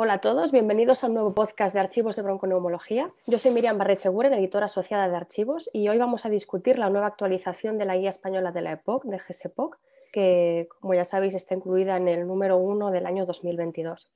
Hola a todos, bienvenidos a un nuevo podcast de Archivos de Bronconeumología. Yo soy Miriam Barrecheguren, editora asociada de Archivos, y hoy vamos a discutir la nueva actualización de la Guía Española de la EPOC, de GSEPOC, que, como ya sabéis, está incluida en el número 1 del año 2022.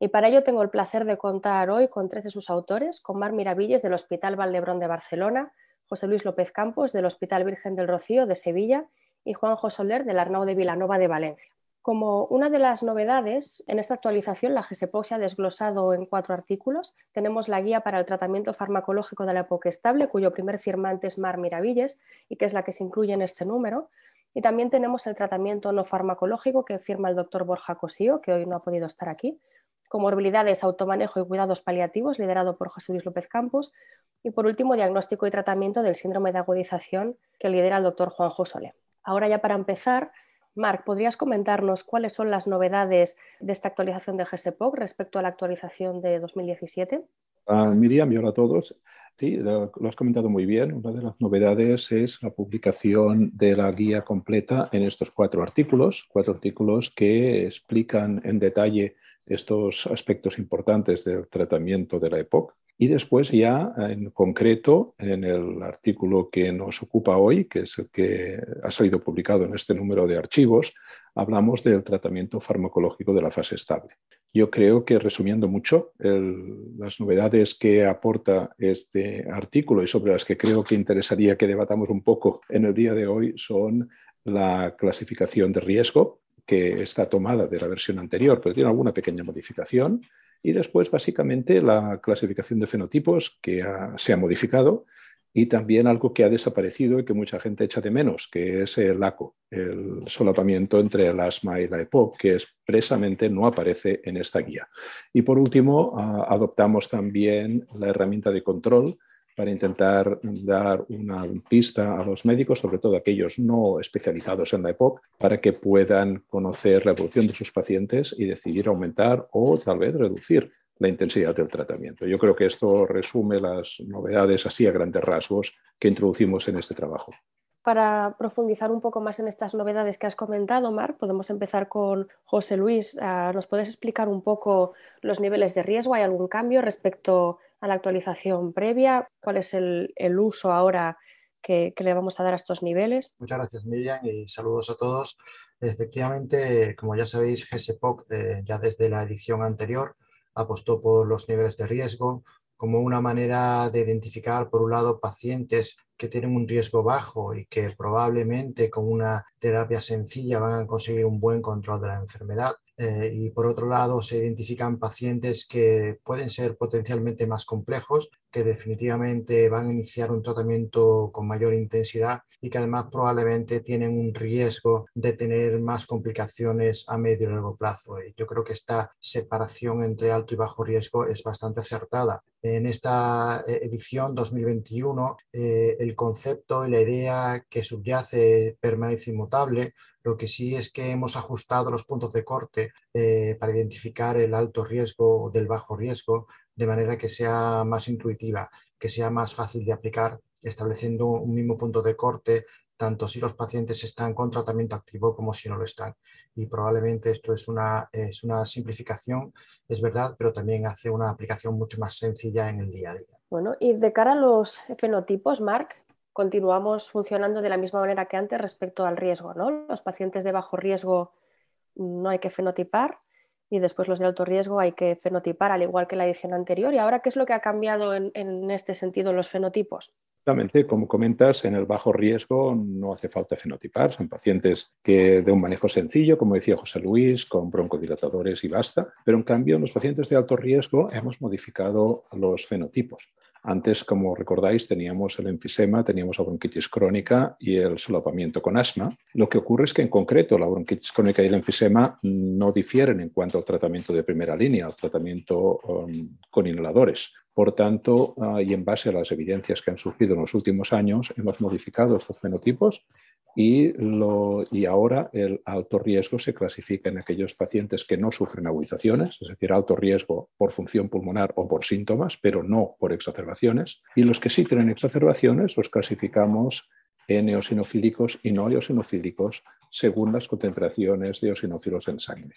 Y para ello tengo el placer de contar hoy con tres de sus autores, con Mar Miravilles del Hospital Valdebrón de Barcelona, José Luis López Campos del Hospital Virgen del Rocío de Sevilla y Juan Soler del Arnau de Vilanova de Valencia. Como una de las novedades, en esta actualización la GSEPOC se ha desglosado en cuatro artículos. Tenemos la guía para el tratamiento farmacológico de la EPOC estable, cuyo primer firmante es Mar Miravilles y que es la que se incluye en este número. Y también tenemos el tratamiento no farmacológico que firma el doctor Borja Cosío, que hoy no ha podido estar aquí. Comorbilidades, automanejo y cuidados paliativos, liderado por José Luis López Campos. Y por último, diagnóstico y tratamiento del síndrome de agudización, que lidera el doctor Juanjo Sole. Ahora ya para empezar, Marc, ¿podrías comentarnos cuáles son las novedades de esta actualización de GSPOC respecto a la actualización de 2017? Uh, Miriam y hola a todos. Sí, lo, lo, has comentado muy bien. Una de las novedades es la publicación de la guía completa en estos cuatro artículos, cuatro artículos que explican en detalle estos aspectos importantes del tratamiento de la EPOC. Y después ya en concreto, en el artículo que nos ocupa hoy, que es el que ha salido publicado en este número de archivos, hablamos del tratamiento farmacológico de la fase estable. Yo creo que resumiendo mucho, las novedades que aporta este artículo y sobre las que creo que interesaría que debatamos un poco en el día de hoy son la clasificación de riesgo, que está tomada de la versión anterior, pero tiene alguna pequeña modificación. Y después, básicamente, la clasificación de fenotipos que se ha modificado y también algo que ha desaparecido y que mucha gente echa de menos, que es el ACO, el solapamiento entre el asma y la EPOC, que expresamente no aparece en esta guía. Y por último, adoptamos también la herramienta de control para intentar dar una pista a los médicos, sobre todo aquellos no especializados en la EPOC, para que puedan conocer la evolución de sus pacientes y decidir aumentar o tal vez reducir la intensidad del tratamiento. Yo creo que esto resume las novedades así a grandes rasgos que introducimos en este trabajo. Para profundizar un poco más en estas novedades que has comentado, Mar, podemos empezar con José Luis. Ah, ¿Nos puedes explicar un poco los niveles de riesgo? ¿Hay algún cambio respecto a la actualización previa? ¿Cuál es el, uso ahora que, que, le vamos a dar a estos niveles? Muchas gracias, Miriam, y saludos a todos. Efectivamente, como ya sabéis, GSPOC eh, ya desde la edición anterior apostó por los niveles de riesgo como una manera de identificar, por un lado, pacientes que tienen un riesgo bajo y que probablemente con una terapia sencilla van a conseguir un buen control de la enfermedad eh, y por otro lado se identifican pacientes que pueden ser potencialmente más complejos, que definitivamente van a iniciar un tratamiento con mayor intensidad y que además probablemente tienen un riesgo de tener más complicaciones a medio y largo plazo. Y yo creo que esta separación entre alto y bajo riesgo es bastante acertada. En esta eh, edición 2021, eh, el concepto y la idea que subyace permanece inmutable. Lo que sí es que hemos ajustado los puntos de corte eh, para identificar el alto riesgo del bajo riesgo de manera que sea más intuitiva, que sea más fácil de aplicar, estableciendo un mismo punto de corte tanto si los pacientes están con tratamiento activo como si no lo están. Y probablemente esto es una, simplificación, es verdad, pero también hace una aplicación mucho más sencilla en el día a día. Bueno, y de cara a los fenotipos, Marc, continuamos funcionando de la misma manera que antes respecto al riesgo, ¿no? Los pacientes de bajo riesgo no hay que fenotipar y después los de alto riesgo hay que fenotipar, al igual que la edición anterior. ¿Y ahora qué es lo que ha cambiado en, en este sentido los fenotipos? Exactamente, como comentas, en el bajo riesgo no hace falta fenotipar, son pacientes que de un manejo sencillo, como decía José Luis, con broncodilatadores y basta, pero en cambio en los pacientes de alto riesgo hemos modificado los fenotipos. Antes, como recordáis, teníamos el enfisema, teníamos la bronquitis crónica y el solapamiento con asma. Lo que ocurre es que en concreto la bronquitis crónica y el enfisema no difieren en cuanto al tratamiento de primera línea, al tratamiento um, con inhaladores. Por tanto, uh, y en base a las evidencias que han surgido en los últimos años, hemos modificado estos fenotipos y, ahora el alto riesgo se clasifica en aquellos pacientes que no sufren agudizaciones, es decir, alto riesgo por función pulmonar o por síntomas, pero no por exacerbaciones. Y los que sí tienen exacerbaciones los clasificamos en eosinofílicos y no eosinofílicos según las concentraciones de eosinófilos en sangre.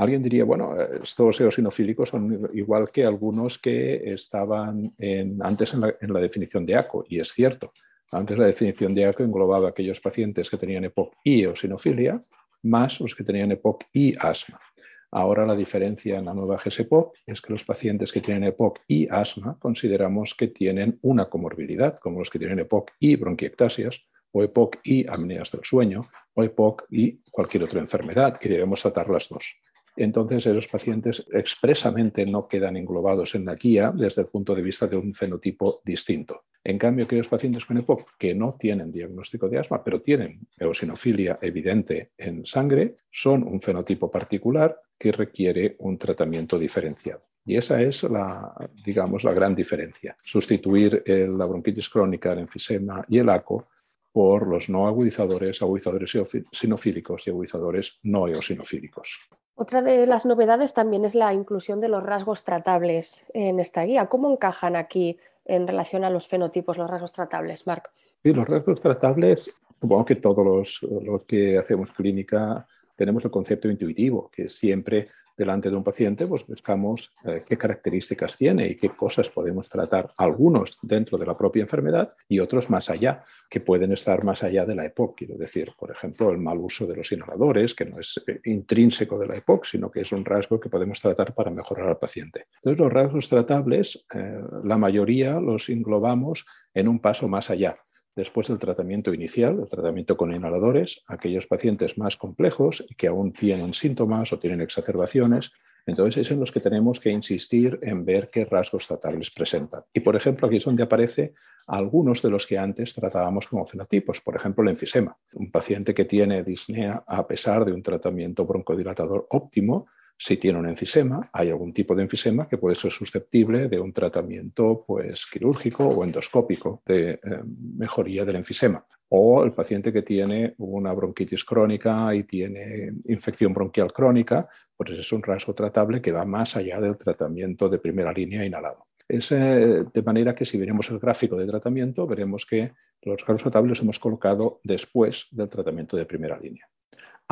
Alguien diría, bueno, estos eosinofílicos son igual que algunos que estaban antes en la, definición de ACO, y es cierto. Antes la definición de ACO englobaba aquellos pacientes que tenían EPOC y eosinofilia, más los que tenían EPOC y asma. Ahora la diferencia en la nueva GSPOC es que los pacientes que tienen EPOC y asma consideramos que tienen una comorbilidad, como los que tienen EPOC y bronquiectasias, o EPOC y apneas del sueño, o EPOC y cualquier otra enfermedad, que debemos tratar las dos entonces esos pacientes expresamente no quedan englobados en la guía desde el punto de vista de un fenotipo distinto. En cambio, aquellos pacientes con EPOC que no tienen diagnóstico de asma, pero tienen eosinofilia evidente en sangre, son un fenotipo particular que requiere un tratamiento diferenciado. Y esa es la, digamos, la gran diferencia. Sustituir la bronquitis crónica, el enfisema y el ACO por los no agudizadores, agudizadores sinofílicos y agudizadores no eosinofílicos. Otra de las novedades también es la inclusión de los rasgos tratables en esta guía. ¿Cómo encajan aquí en relación a los fenotipos los rasgos tratables, Marc? Sí, los rasgos tratables, supongo que todos los, los que hacemos clínica tenemos el concepto intuitivo, que siempre delante de un paciente, pues buscamos eh, qué características tiene y qué cosas podemos tratar, algunos dentro de la propia enfermedad y otros más allá, que pueden estar más allá de la EPOC. Quiero decir, por ejemplo, el mal uso de los inhaladores, que no es eh, intrínseco de la EPOC, sino que es un rasgo que podemos tratar para mejorar al paciente. Entonces, los rasgos tratables, eh, la mayoría los englobamos en un paso más allá después del tratamiento inicial, el tratamiento con inhaladores, aquellos pacientes más complejos que aún tienen síntomas o tienen exacerbaciones, entonces es en los que tenemos que insistir en ver qué rasgos tratables presentan. Y por ejemplo, aquí es donde aparece algunos de los que antes tratábamos como fenotipos, por ejemplo, el enfisema. Un paciente que tiene disnea a pesar de un tratamiento broncodilatador óptimo, si tiene un enfisema, hay algún tipo de enfisema que puede ser susceptible de un tratamiento pues, quirúrgico o endoscópico de eh, mejoría del enfisema. O el paciente que tiene una bronquitis crónica y tiene infección bronquial crónica, pues es un rasgo tratable que va más allá del tratamiento de primera línea inhalado. Es de manera que si veremos el gráfico de tratamiento, veremos que los rasgos tratables los hemos colocado después del tratamiento de primera línea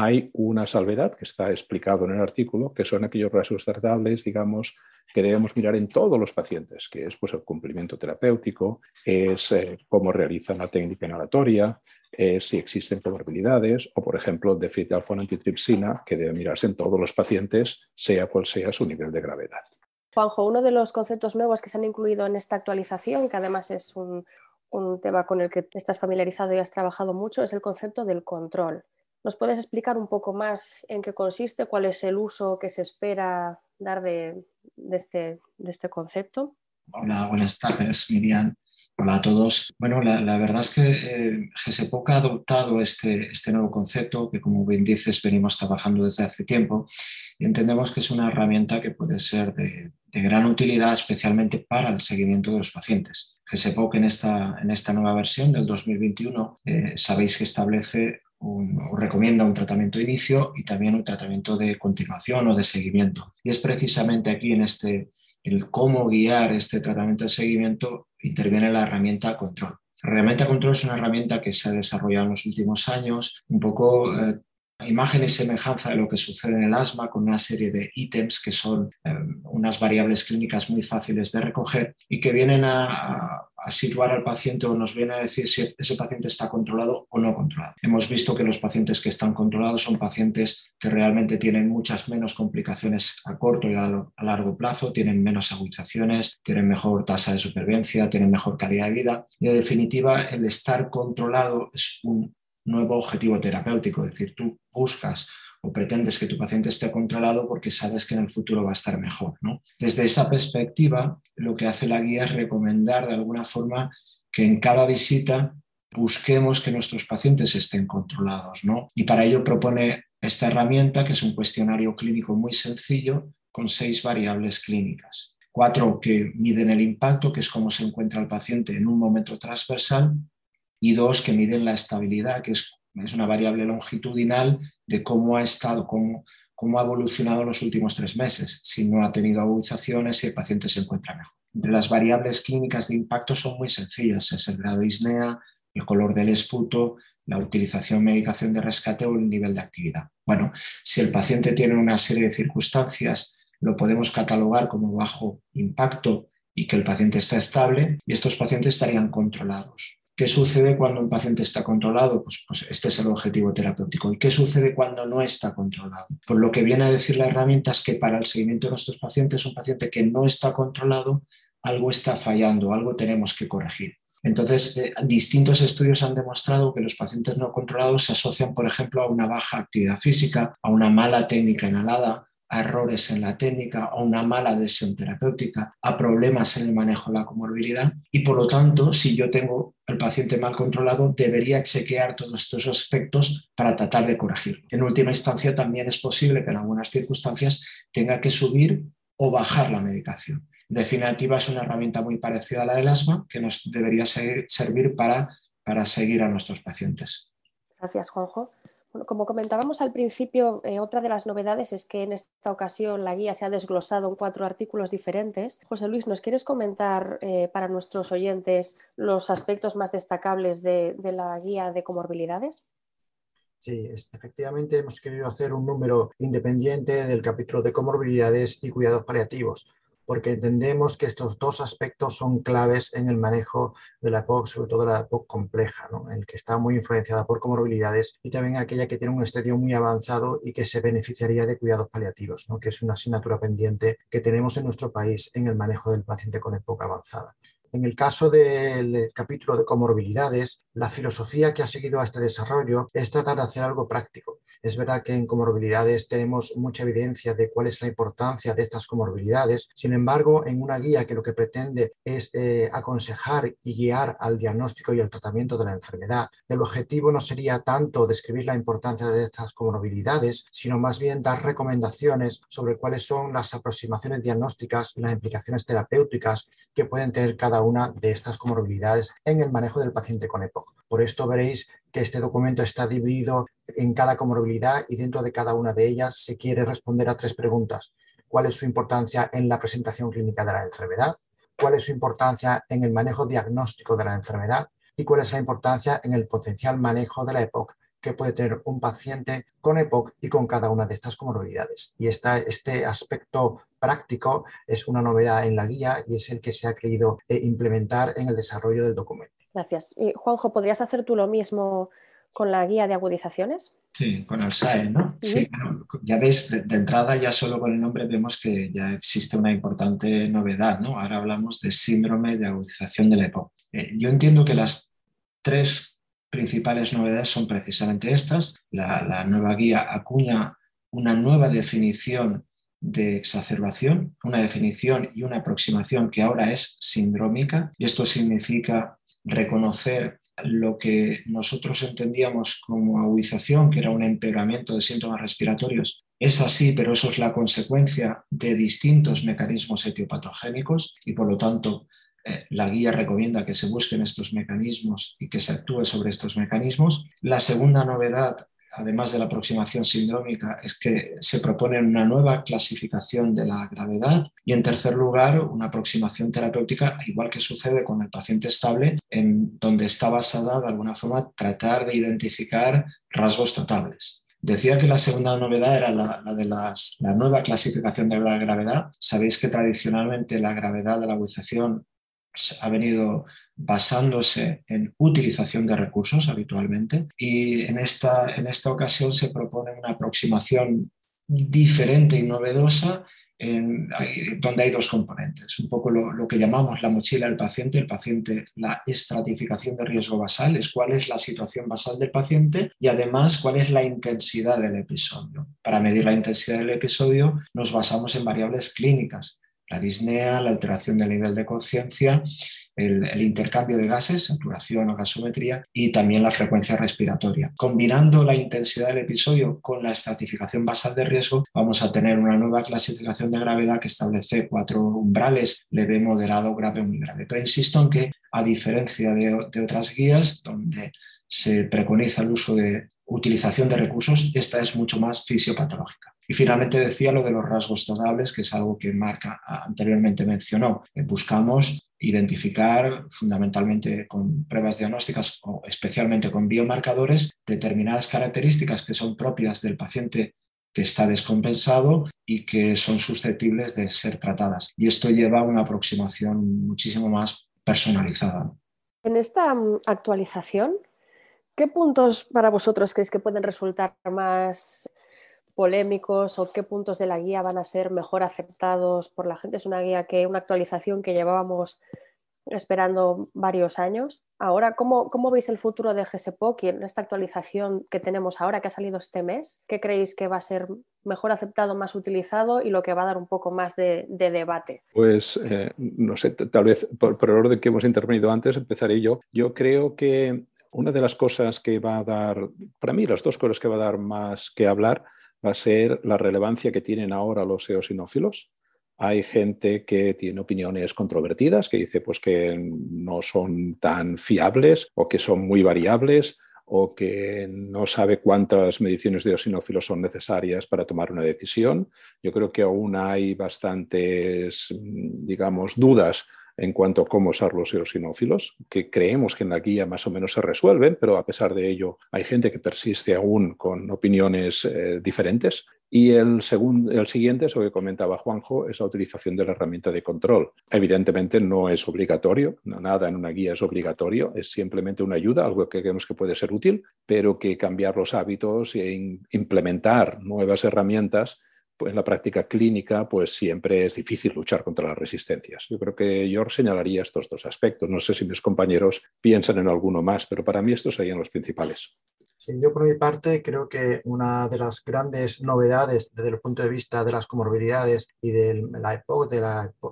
hay una salvedad que está explicado en el artículo, que son aquellos rasgos tratables, digamos, que debemos mirar en todos los pacientes, que es pues, el cumplimiento terapéutico, es eh, cómo realizan la técnica inhalatoria, es si existen comorbilidades o, por ejemplo, el déficit de alfa-antitripsina, que debe mirarse en todos los pacientes, sea cual sea su nivel de gravedad. Juanjo, uno de los conceptos nuevos que se han incluido en esta actualización, que además es un tema con el que estás familiarizado y has trabajado mucho, es el concepto del control. ¿Nos puedes explicar un poco más en qué consiste, cuál es el uso que se espera dar de, este, este, concepto? Hola, buenas tardes, Miriam. Hola a todos. Bueno, la, verdad es que eh, ha adoptado este, este nuevo concepto que, como bien dices, venimos trabajando desde hace tiempo y entendemos que es una herramienta que puede ser de, gran utilidad, especialmente para el seguimiento de los pacientes. GSPOC en esta, en esta nueva versión del 2021 eh, sabéis que establece un, recomienda un tratamiento de inicio y también un tratamiento de continuación o de seguimiento. Y es precisamente aquí en este, el cómo guiar este tratamiento de seguimiento, interviene la herramienta control. La herramienta control es una herramienta que se ha desarrollado en los últimos años, un poco eh, imagen y semejanza de lo que sucede en el asma con una serie de ítems que son eh, unas variables clínicas muy fáciles de recoger y que vienen a, situar al paciente o nos vienen a decir si ese paciente está controlado o no controlado. Hemos visto que los pacientes que están controlados son pacientes que realmente tienen muchas menos complicaciones a corto y a, largo plazo, tienen menos agudizaciones, tienen mejor tasa de supervivencia, tienen mejor calidad de vida y en definitiva el estar controlado es un nuevo objetivo terapéutico, es decir, tú buscas o pretendes que tu paciente esté controlado porque sabes que en el futuro va a estar mejor. Desde esa perspectiva, lo que hace la guía es recomendar de alguna forma que en cada visita busquemos que nuestros pacientes estén controlados. Y para ello propone esta herramienta, que es un cuestionario clínico muy sencillo, con seis variables clínicas. Cuatro que miden el impacto, que es cómo se encuentra el paciente en un momento transversal, y dos que miden la estabilidad, que es, es una variable longitudinal de cómo ha estado, cómo, cómo ha evolucionado en los últimos tres meses, si no ha tenido agudizaciones, si el paciente se encuentra mejor. Entre las variables clínicas de impacto son muy sencillas, es el grado de isnea, el color del esputo la utilización medicación de rescate o el nivel de actividad. Bueno, si el paciente tiene una serie de circunstancias, lo podemos catalogar como bajo impacto y que el paciente está estable y estos pacientes estarían controlados. ¿Qué sucede cuando un paciente está controlado? Pues, pues, este es el objetivo terapéutico. ¿Y qué sucede cuando no está controlado? Por lo que viene a decir la herramienta es que para el seguimiento de nuestros pacientes, un paciente que no está controlado, algo está fallando, algo tenemos que corregir. Entonces, eh, distintos estudios han demostrado que los pacientes no controlados se asocian, por ejemplo, a una baja actividad física, a una mala técnica inhalada, a errores en la técnica, a una mala adhesión terapéutica, a problemas en el manejo de la comorbilidad. Y por lo tanto, si yo tengo el paciente mal controlado, debería chequear todos estos aspectos para tratar de corregirlo. En última instancia, también es posible que en algunas circunstancias tenga que subir o bajar la medicación. Definitiva, es una herramienta muy parecida a la del asma que nos debería servir para, para seguir a nuestros pacientes. Gracias, Juanjo como comentábamos al principio, eh, otra de las novedades es que en esta ocasión la guía se ha desglosado en cuatro artículos diferentes. José Luis, ¿nos quieres comentar eh, para nuestros oyentes los aspectos más destacables de, de la guía de comorbilidades? Sí, efectivamente hemos querido hacer un número independiente del capítulo de comorbilidades y cuidados paliativos porque entendemos que estos dos aspectos son claves en el manejo de la EPOC, sobre todo la EPOC compleja, el que está muy influenciada por comorbilidades y también aquella que tiene un estadio muy avanzado y que se beneficiaría de cuidados paliativos, que es una asignatura pendiente que tenemos en nuestro país en el manejo del paciente con EPOC avanzada. En el caso del capítulo de comorbilidades, la filosofía que ha seguido a este desarrollo es tratar de hacer algo práctico. Es verdad que en comorbilidades tenemos mucha evidencia de cuál es la importancia de estas comorbilidades. Sin embargo, en una guía que lo que pretende es eh, aconsejar y guiar al diagnóstico y al tratamiento de la enfermedad, el objetivo no sería tanto describir la importancia de estas comorbilidades, sino más bien dar recomendaciones sobre cuáles son las aproximaciones diagnósticas y las implicaciones terapéuticas que pueden tener cada una de estas comorbilidades en el manejo del paciente con EPOC. Por esto veréis que este documento está dividido en cada comorbilidad y dentro de cada una de ellas se quiere responder a tres preguntas. ¿Cuál es su importancia en la presentación clínica de la enfermedad? ¿Cuál es su importancia en el manejo diagnóstico de la enfermedad? ¿Y cuál es la importancia en el potencial manejo de la EPOC que puede tener un paciente con EPOC y con cada una de estas comorbilidades? Y este aspecto práctico es una novedad en la guía y es el que se ha querido eh, implementar en el desarrollo del documento. Gracias. Y Juanjo, ¿podrías hacer tú lo mismo con la guía de agudizaciones? Sí, con el SAE, ¿no? Sí, ya veis, de, entrada ya solo con el nombre vemos que ya existe una importante novedad, ¿no? Ahora hablamos de síndrome de agudización del EPO. Eh, yo entiendo que las tres principales novedades son precisamente estas. La, la nueva guía acuña una nueva definición de exacerbación, una definición y una aproximación que ahora es sindrómica, y esto significa reconocer lo que nosotros entendíamos como agudización, que era un empeoramiento de síntomas respiratorios, es así, pero eso es la consecuencia de distintos mecanismos etiopatogénicos y por lo tanto eh, la guía recomienda que se busquen estos mecanismos y que se actúe sobre estos mecanismos. La segunda novedad además de la aproximación sindrómica, es que se propone una nueva clasificación de la gravedad y, en tercer lugar, una aproximación terapéutica, igual que sucede con el paciente estable, en donde está basada de alguna forma tratar de identificar rasgos totables. Decía que la segunda novedad era la, de la nueva clasificación de la gravedad. Sabéis que tradicionalmente la gravedad de la agudización ha venido basándose en utilización de recursos habitualmente y en esta, en esta ocasión se propone una aproximación diferente y novedosa en, donde hay dos componentes, un poco lo, que llamamos la mochila del paciente, el paciente, la estratificación de riesgo basal, es cuál es la situación basal del paciente y además cuál es la intensidad del episodio. Para medir la intensidad del episodio nos basamos en variables clínicas, la disnea, la alteración del nivel de conciencia, el, intercambio de gases, saturación o gasometría y también la frecuencia respiratoria. Combinando la intensidad del episodio con la estratificación basal de riesgo, vamos a tener una nueva clasificación de gravedad que establece cuatro umbrales, leve, moderado, grave, muy grave. Pero insisto en que, a diferencia de otras guías donde se preconiza el uso de utilización de recursos, esta es mucho más fisiopatológica. Y finalmente decía lo de los rasgos totables, que es algo que Marca anteriormente mencionó. Buscamos identificar fundamentalmente con pruebas diagnósticas o especialmente con biomarcadores determinadas características que son propias del paciente que está descompensado y que son susceptibles de ser tratadas. Y esto lleva a una aproximación muchísimo más personalizada. En esta mm, actualización, ¿qué puntos para vosotros creéis que pueden resultar más polémicos o qué puntos de la guía van a ser mejor aceptados por la gente? Es una guía que, una actualización que llevábamos esperando varios años. Ahora, ¿cómo, ¿cómo, veis el futuro de GSPOC y en esta actualización que tenemos ahora, que ha salido este mes? ¿Qué creéis que va a ser mejor aceptado, más utilizado y lo que va a dar un poco más de, debate? Pues, eh, no sé, tal vez por, por el orden que hemos intervenido antes, empezaré yo. Yo creo que una de las cosas que va a dar, para mí las dos cosas que va a dar más que hablar, va a ser la relevancia que tienen ahora los eosinófilos hay gente que tiene opiniones controvertidas, que dice pues, que no son tan fiables o que son muy variables o que no sabe cuántas mediciones de eosinófilos son necesarias para tomar una decisión. Yo creo que aún hay bastantes, digamos, dudas en cuanto a cómo usar los eosinófilos, que creemos que en la guía más o menos se resuelven, pero a pesar de ello hay gente que persiste aún con opiniones eh, diferentes. Y el, segundo, el siguiente, eso que comentaba Juanjo, es la utilización de la herramienta de control. Evidentemente no es obligatorio, nada en una guía es obligatorio, es simplemente una ayuda, algo que creemos que puede ser útil, pero que cambiar los hábitos e implementar nuevas herramientas pues en la práctica clínica, pues siempre es difícil luchar contra las resistencias. Yo creo que yo señalaría estos dos aspectos. No sé si mis compañeros piensan en alguno más, pero para mí estos serían los principales. Sí, yo por mi parte creo que una de las grandes novedades desde el punto de vista de las comorbilidades y del, la EPOC,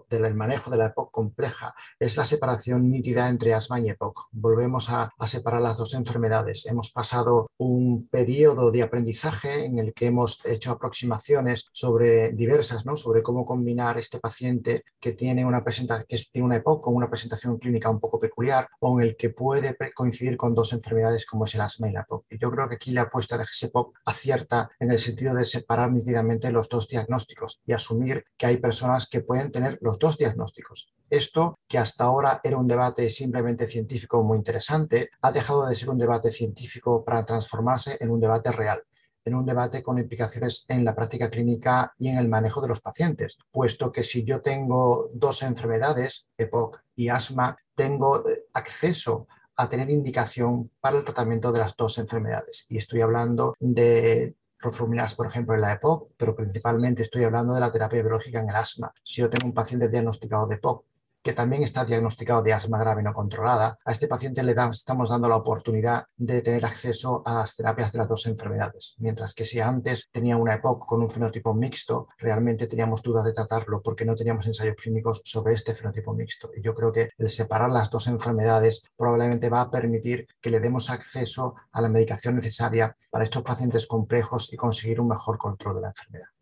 del manejo de la EPOC compleja, es la separación nítida entre asma y EPOC. Volvemos a, separar las dos enfermedades. Hemos pasado un periodo de aprendizaje en el que hemos hecho aproximaciones sobre diversas, ¿no? sobre cómo combinar este paciente que tiene una, presenta, que tiene una EPOC con una presentación clínica un poco peculiar o en el que puede coincidir con dos enfermedades como es el asma y la EPOC yo creo que aquí la apuesta de GSPOC acierta en el sentido de separar nítidamente los dos diagnósticos y asumir que hay personas que pueden tener los dos diagnósticos. Esto, que hasta ahora era un debate simplemente científico muy interesante, ha dejado de ser un debate científico para transformarse en un debate real en un debate con implicaciones en la práctica clínica y en el manejo de los pacientes, puesto que si yo tengo dos enfermedades, EPOC y asma, tengo acceso a tener indicación para el tratamiento de las dos enfermedades. Y estoy hablando de rofluminasa, por ejemplo, en la EPOC, pero principalmente estoy hablando de la terapia biológica en el asma. Si yo tengo un paciente diagnosticado de EPOC que también está diagnosticado de asma grave no controlada, a este paciente le estamos dando la oportunidad de tener acceso a las terapias de las dos enfermedades. Mientras que si antes tenía una EPOC con un fenotipo mixto, realmente teníamos duda de tratarlo porque no teníamos ensayos clínicos sobre este fenotipo mixto. Y yo creo que el separar las dos enfermedades probablemente va a permitir que le demos acceso a la medicación necesaria para estos pacientes complejos y conseguir un mejor control de la enfermedad.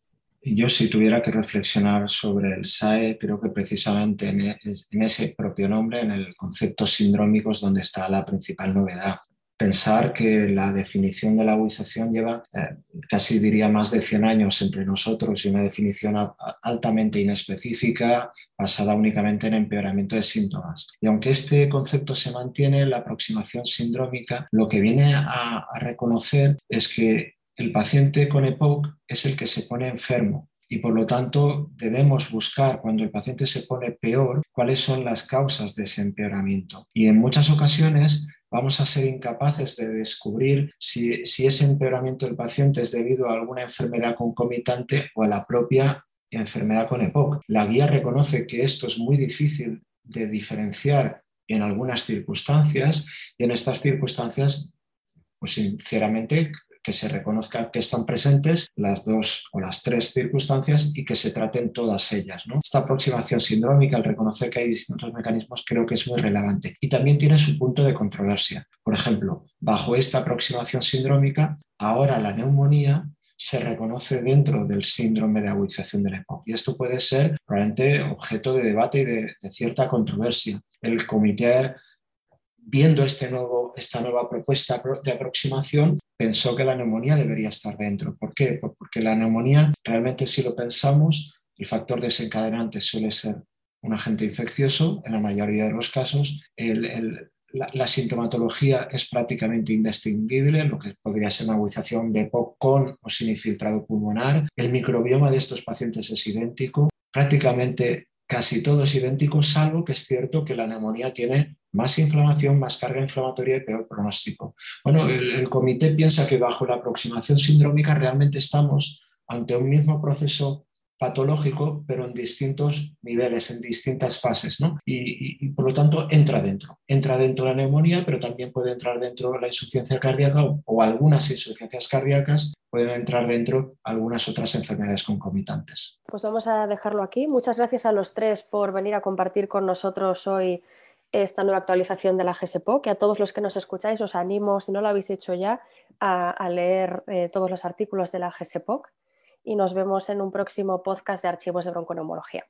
Yo si tuviera que reflexionar sobre el SAE, creo que precisamente e, en, ese propio nombre, en el concepto sindrómico, es donde está la principal novedad. Pensar que la definición de la agudización lleva eh, casi diría más de 100 años entre nosotros y una definición altamente inespecífica basada únicamente en empeoramiento de síntomas. Y aunque este concepto se mantiene, la aproximación sindrómica lo que viene a reconocer es que el paciente con EPOC es el que se pone enfermo y por lo tanto debemos buscar cuando el paciente se pone peor cuáles son las causas de ese empeoramiento. Y en muchas ocasiones vamos a ser incapaces de descubrir si, ese empeoramiento del paciente es debido a alguna enfermedad concomitante o a la propia enfermedad con EPOC. La guía reconoce que esto es muy difícil de diferenciar en algunas circunstancias y en estas circunstancias, pues sinceramente que se reconozca que están presentes las dos o las tres circunstancias y que se traten todas ellas. Esta aproximación sindrómica, al reconocer que hay distintos mecanismos, creo que es muy relevante y también tiene su punto de controversia. Por ejemplo, bajo esta aproximación sindrómica, ahora la neumonía se reconoce dentro del síndrome de agudización del EPOC. Y esto puede ser probablemente objeto de debate y de cierta controversia. El comité viendo este nuevo, esta nueva propuesta de aproximación, pensó que la neumonía debería estar dentro. ¿Por qué? Porque la neumonía, realmente si lo pensamos, el factor desencadenante suele ser un agente infeccioso, en la mayoría de los casos, la, sintomatología es prácticamente indistinguible, lo que podría ser una agudización de POC con o sin infiltrado pulmonar. El microbioma de estos pacientes es idéntico, prácticamente casi todo es idéntico, salvo que es cierto que la neumonía tiene más inflamación, más carga inflamatoria y peor pronóstico. Bueno, el, comité piensa que bajo la aproximación sindrómica realmente estamos ante un mismo proceso patológico, pero en distintos niveles, en distintas fases, y, por lo tanto entra dentro. Entra dentro la neumonía, pero también puede entrar dentro la insuficiencia cardíaca o, algunas insuficiencias cardíacas pueden entrar dentro algunas otras enfermedades concomitantes. Pues vamos a dejarlo aquí. Muchas gracias a los tres por venir a compartir con nosotros hoy esta nueva actualización de la GSPO, que a todos los que nos escucháis os animo, si no lo habéis hecho ya, a, leer eh, todos los artículos de la GSPOC y nos vemos en un próximo podcast de archivos de bronconeumología.